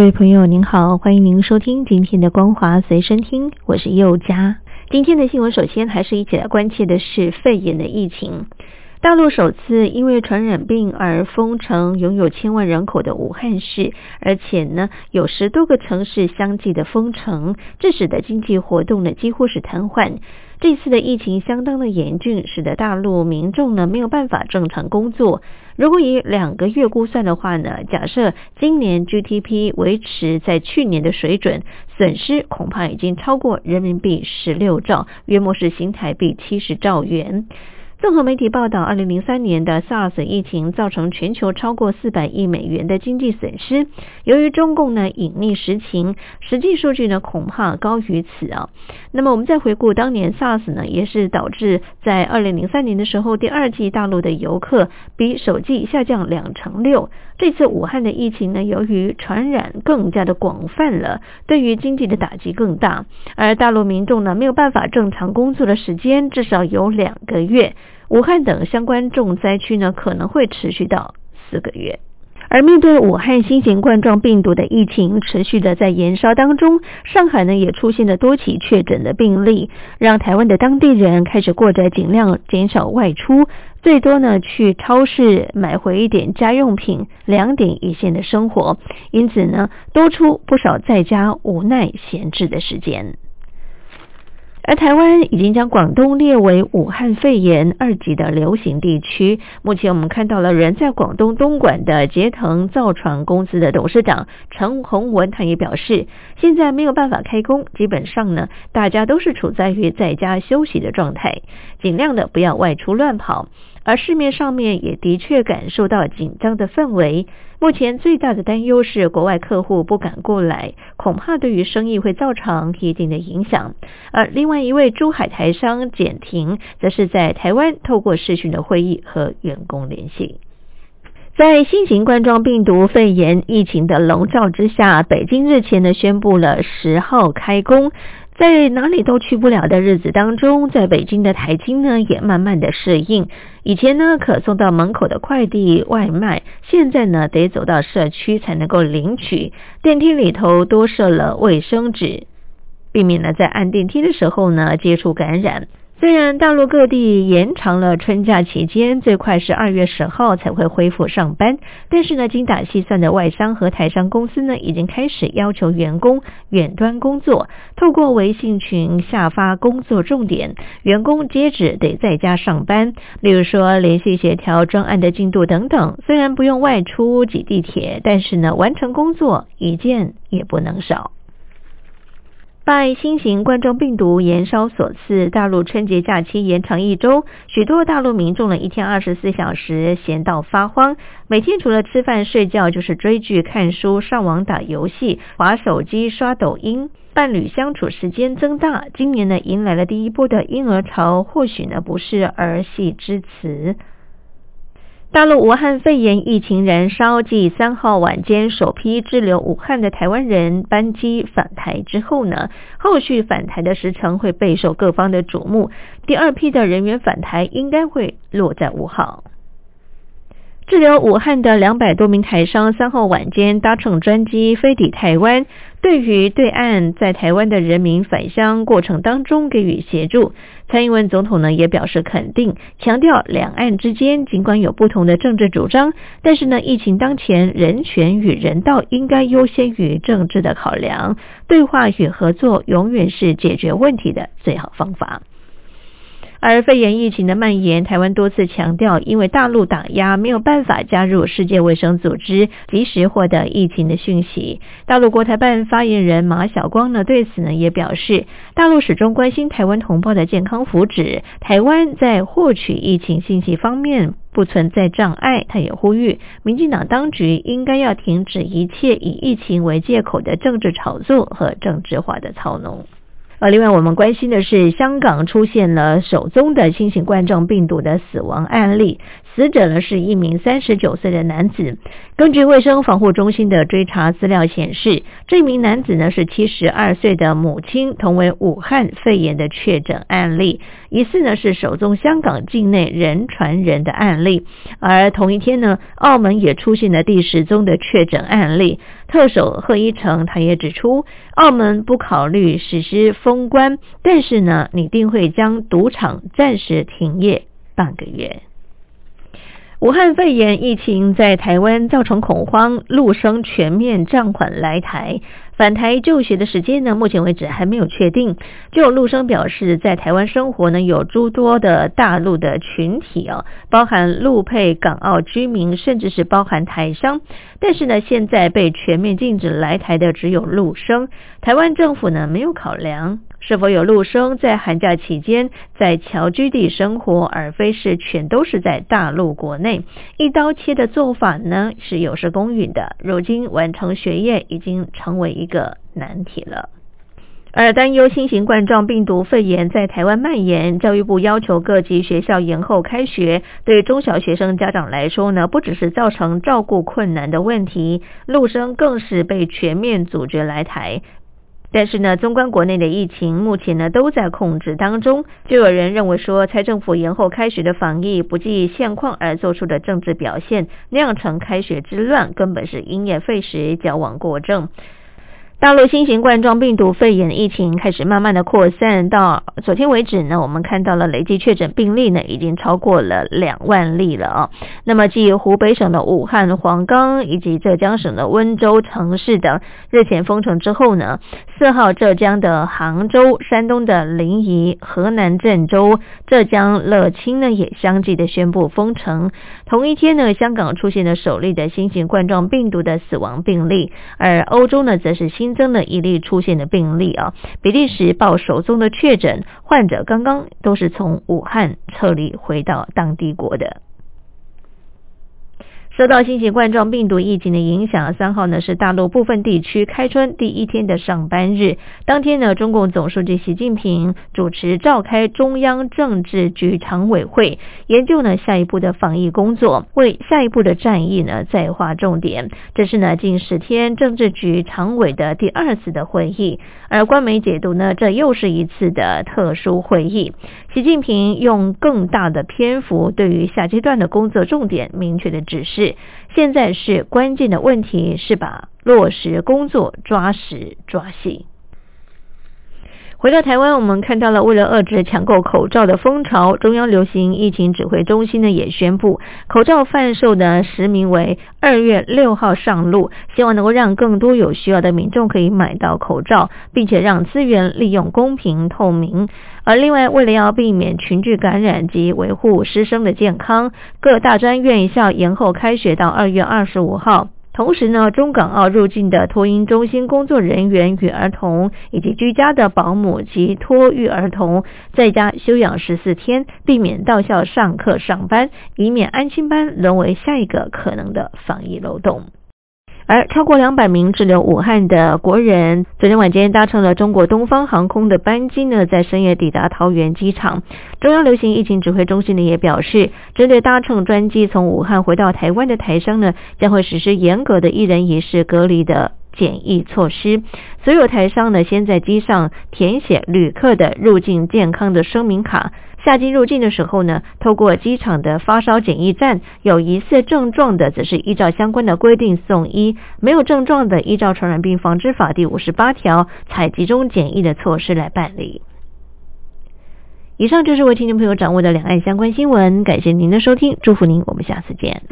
各位朋友，您好，欢迎您收听今天的《光华随身听》，我是佑佳。今天的新闻，首先还是一起来关切的是肺炎的疫情。大陆首次因为传染病而封城，拥有千万人口的武汉市，而且呢有十多个城市相继的封城，这使得经济活动呢几乎是瘫痪。这次的疫情相当的严峻，使得大陆民众呢没有办法正常工作。如果以两个月估算的话呢，假设今年 GDP 维持在去年的水准，损失恐怕已经超过人民币十六兆，约莫是新台币七十兆元。综合媒体报道，二零零三年的 SARS 疫情造成全球超过四百亿美元的经济损失。由于中共呢隐匿实情，实际数据呢恐怕高于此啊。那么我们再回顾当年 SARS 呢，也是导致在二零零三年的时候，第二季大陆的游客比首季下降两成六。这次武汉的疫情呢，由于传染更加的广泛了，对于经济的打击更大。而大陆民众呢没有办法正常工作的时间至少有两个月。武汉等相关重灾区呢，可能会持续到四个月。而面对武汉新型冠状病毒的疫情持续的在延烧当中，上海呢也出现了多起确诊的病例，让台湾的当地人开始过着尽量减少外出，最多呢去超市买回一点家用品，两点一线的生活，因此呢多出不少在家无奈闲置的时间。而台湾已经将广东列为武汉肺炎二级的流行地区。目前我们看到了人在广东东莞的捷腾造船公司的董事长陈洪文，他也表示，现在没有办法开工，基本上呢，大家都是处在于在家休息的状态，尽量的不要外出乱跑。而市面上面也的确感受到紧张的氛围。目前最大的担忧是国外客户不敢过来，恐怕对于生意会造成一定的影响。而另外一位珠海台商简婷，则是在台湾透过视讯的会议和员工联系。在新型冠状病毒肺炎疫情的笼罩之下，北京日前呢宣布了十号开工。在哪里都去不了的日子当中，在北京的台金呢也慢慢的适应。以前呢可送到门口的快递外卖，现在呢得走到社区才能够领取。电梯里头多设了卫生纸，避免了在按电梯的时候呢接触感染。虽然大陆各地延长了春假期间，最快是二月十号才会恢复上班，但是呢，精打细算的外商和台商公司呢，已经开始要求员工远端工作，透过微信群下发工作重点，员工接着得在家上班，例如说联系协调专案的进度等等。虽然不用外出挤地铁，但是呢，完成工作一件也不能少。拜新型冠状病毒延烧所赐，大陆春节假期延长一周，许多大陆民众呢一天二十四小时闲到发慌，每天除了吃饭睡觉，就是追剧、看书、上网打游戏、划手机、刷抖音，伴侣相处时间增大。今年呢迎来了第一波的婴儿潮，或许呢不是儿戏之词。大陆武汉肺炎疫情燃烧，继三号晚间首批滞留武汉的台湾人班机返台之后呢，后续返台的时程会备受各方的瞩目。第二批的人员返台应该会落在五号。滞留武汉的两百多名台商三号晚间搭乘专机飞抵台湾，对于对岸在台湾的人民返乡过程当中给予协助。蔡英文总统呢也表示肯定，强调两岸之间尽管有不同的政治主张，但是呢疫情当前，人权与人道应该优先于政治的考量，对话与合作永远是解决问题的最好方法。而肺炎疫情的蔓延，台湾多次强调，因为大陆打压，没有办法加入世界卫生组织，及时获得疫情的讯息。大陆国台办发言人马晓光呢，对此呢也表示，大陆始终关心台湾同胞的健康福祉，台湾在获取疫情信息方面不存在障碍。他也呼吁，民进党当局应该要停止一切以疫情为借口的政治炒作和政治化的操弄。呃，另外我们关心的是，香港出现了首宗的新型冠状病毒的死亡案例。死者呢是一名三十九岁的男子。根据卫生防护中心的追查资料显示，这名男子呢是七十二岁的母亲，同为武汉肺炎的确诊案例，疑似呢是首宗香港境内人传人的案例。而同一天呢，澳门也出现了第十宗的确诊案例。特首贺一诚他也指出，澳门不考虑实施封关，但是呢，拟定会将赌场暂时停业半个月。武汉肺炎疫情在台湾造成恐慌，陆生全面暂缓来台返台就学的时间呢？目前为止还没有确定。就陆生表示，在台湾生活呢有诸多的大陆的群体啊，包含陆配港澳居民，甚至是包含台商。但是呢，现在被全面禁止来台的只有陆生，台湾政府呢没有考量。是否有陆生在寒假期间在侨居地生活，而非是全都是在大陆国内一刀切的做法呢？是有失公允的。如今完成学业已经成为一个难题了。而担忧新型冠状病毒肺炎在台湾蔓延，教育部要求各级学校延后开学。对中小学生家长来说呢，不只是造成照顾困难的问题，陆生更是被全面阻绝来台。但是呢，纵观国内的疫情，目前呢都在控制当中。就有人认为说，蔡政府延后开学的防疫不计现况而做出的政治表现，酿成开学之乱，根本是因噎废食，矫枉过正。大陆新型冠状病毒肺炎疫情开始慢慢的扩散，到昨天为止呢，我们看到了累计确诊病例呢已经超过了两万例了啊。那么，继湖北省的武汉、黄冈以及浙江省的温州城市等日前封城之后呢，四号浙江的杭州、山东的临沂、河南郑州、浙江乐清呢也相继的宣布封城。同一天呢，香港出现了首例的新型冠状病毒的死亡病例，而欧洲呢则是新。新增的一例出现的病例啊，比利时报首宗的确诊患者，刚刚都是从武汉撤离回到当地国的。受到新型冠状病毒疫情的影响，三号呢是大陆部分地区开春第一天的上班日。当天呢，中共总书记习近平主持召开中央政治局常委会，研究呢下一步的防疫工作，为下一步的战役呢再划重点。这是呢近十天政治局常委的第二次的会议，而官媒解读呢，这又是一次的特殊会议。习近平用更大的篇幅，对于下阶段的工作重点明确的指示。现在是关键的问题，是把落实工作抓实抓细。回到台湾，我们看到了为了遏制抢购口罩的风潮，中央流行疫情指挥中心呢也宣布，口罩贩售的实名为二月六号上路，希望能够让更多有需要的民众可以买到口罩，并且让资源利用公平透明。而另外，为了要避免群聚感染及维护师生的健康，各大专院校延后开学到二月二十五号。同时呢，中港澳入境的托婴中心工作人员与儿童，以及居家的保姆及托育儿童，在家休养十四天，避免到校上课上班，以免安心班沦为下一个可能的防疫漏洞。而超过两百名滞留武汉的国人，昨天晚间搭乘了中国东方航空的班机呢，在深夜抵达桃园机场。中央流行疫情指挥中心呢也表示，针对搭乘专机从武汉回到台湾的台商呢，将会实施严格的一人一室隔离的检疫措施。所有台商呢，先在机上填写旅客的入境健康的声明卡。下机入境的时候呢，透过机场的发烧检疫站，有疑似症状的，则是依照相关的规定送医；没有症状的，依照传染病防治法第五十八条，采集中检疫的措施来办理。以上就是为听众朋友掌握的两岸相关新闻，感谢您的收听，祝福您，我们下次见。